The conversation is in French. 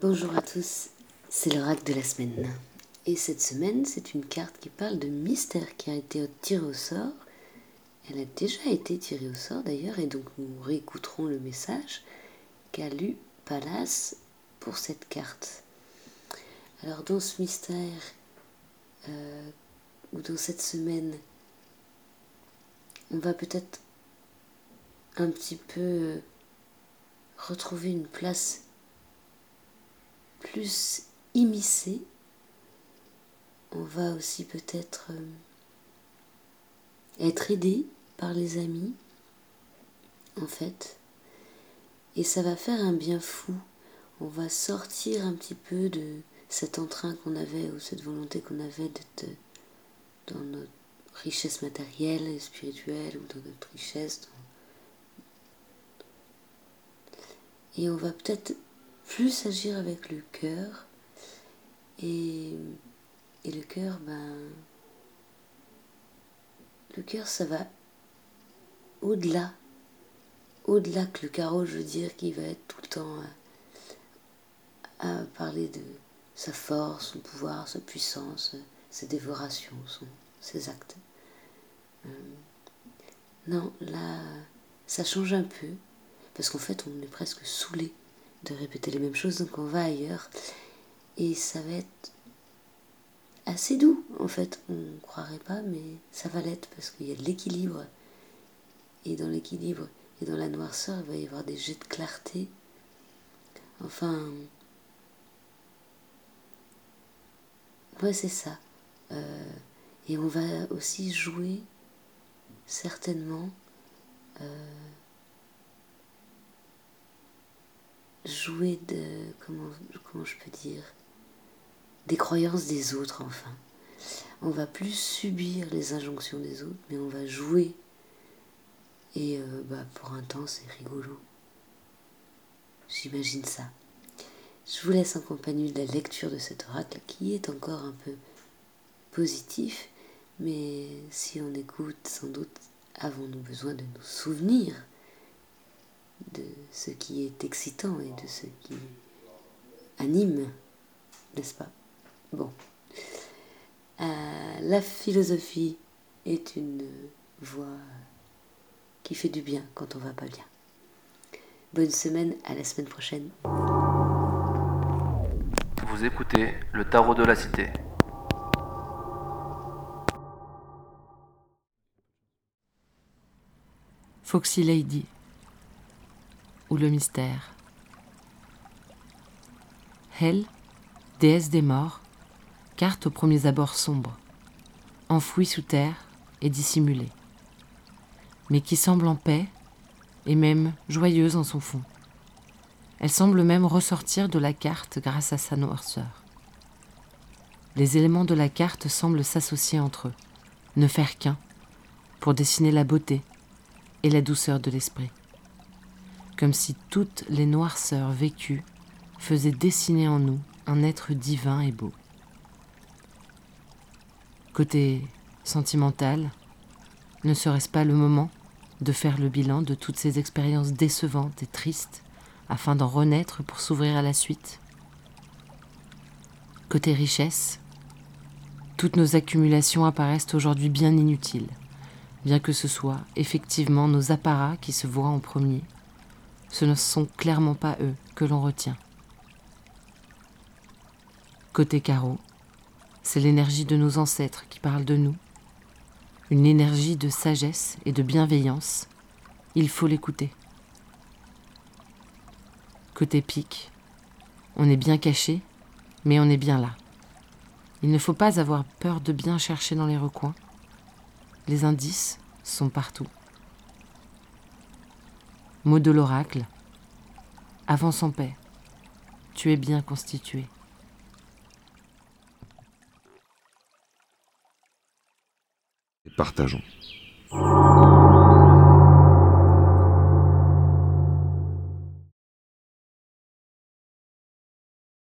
Bonjour à tous, c'est l'oracle de la semaine. Et cette semaine, c'est une carte qui parle de mystère qui a été tirée au sort. Elle a déjà été tirée au sort d'ailleurs, et donc nous réécouterons le message qu'a lu Palace pour cette carte. Alors dans ce mystère, euh, ou dans cette semaine, on va peut-être un petit peu retrouver une place plus immiscée. On va aussi peut-être euh, être aidé par les amis, en fait. Et ça va faire un bien fou. On va sortir un petit peu de cet entrain qu'on avait ou cette volonté qu'on avait d'être dans notre richesse matérielle et spirituelle ou dans notre richesse. Et on va peut-être plus agir avec le cœur. Et, et le cœur, ben, le cœur, ça va au-delà, au-delà que le carreau, je veux dire, qui va être tout le temps à, à parler de sa force, son pouvoir, sa puissance, sa dévoration, son, ses actes. Euh, non, là, ça change un peu, parce qu'en fait, on est presque saoulé de répéter les mêmes choses, donc on va ailleurs. Et ça va être assez doux, en fait. On ne croirait pas, mais ça va l'être parce qu'il y a de l'équilibre. Et dans l'équilibre et dans la noirceur, il va y avoir des jets de clarté. Enfin. Ouais, c'est ça. Euh, et on va aussi jouer, certainement, euh, jouer de, comment, je peux dire, des croyances des autres enfin. On va plus subir les injonctions des autres, mais on va jouer. Et euh, bah, pour un temps, c'est rigolo. J'imagine ça. Je vous laisse en compagnie de la lecture de cet oracle qui est encore un peu positif, mais si on écoute, sans doute avons-nous besoin de nous souvenir de ce qui est excitant et de ce qui anime, n'est-ce pas? Bon. Euh, la philosophie est une voie qui fait du bien quand on va pas bien. Bonne semaine, à la semaine prochaine. Vous écoutez le tarot de la cité. Foxy Lady ou le mystère. Hel, déesse des morts, carte aux premiers abords sombres, enfouie sous terre et dissimulée, mais qui semble en paix et même joyeuse en son fond. Elle semble même ressortir de la carte grâce à sa noirceur. Les éléments de la carte semblent s'associer entre eux, ne faire qu'un, pour dessiner la beauté et la douceur de l'esprit comme si toutes les noirceurs vécues faisaient dessiner en nous un être divin et beau. Côté sentimental, ne serait-ce pas le moment de faire le bilan de toutes ces expériences décevantes et tristes afin d'en renaître pour s'ouvrir à la suite? Côté richesse, toutes nos accumulations apparaissent aujourd'hui bien inutiles, bien que ce soit effectivement nos apparats qui se voient en premier ce ne sont clairement pas eux que l'on retient. Côté carreau, c'est l'énergie de nos ancêtres qui parle de nous, une énergie de sagesse et de bienveillance. Il faut l'écouter. Côté pique, on est bien caché, mais on est bien là. Il ne faut pas avoir peur de bien chercher dans les recoins. Les indices sont partout. Mot de l'oracle. Avance en paix. Tu es bien constitué. Partageons.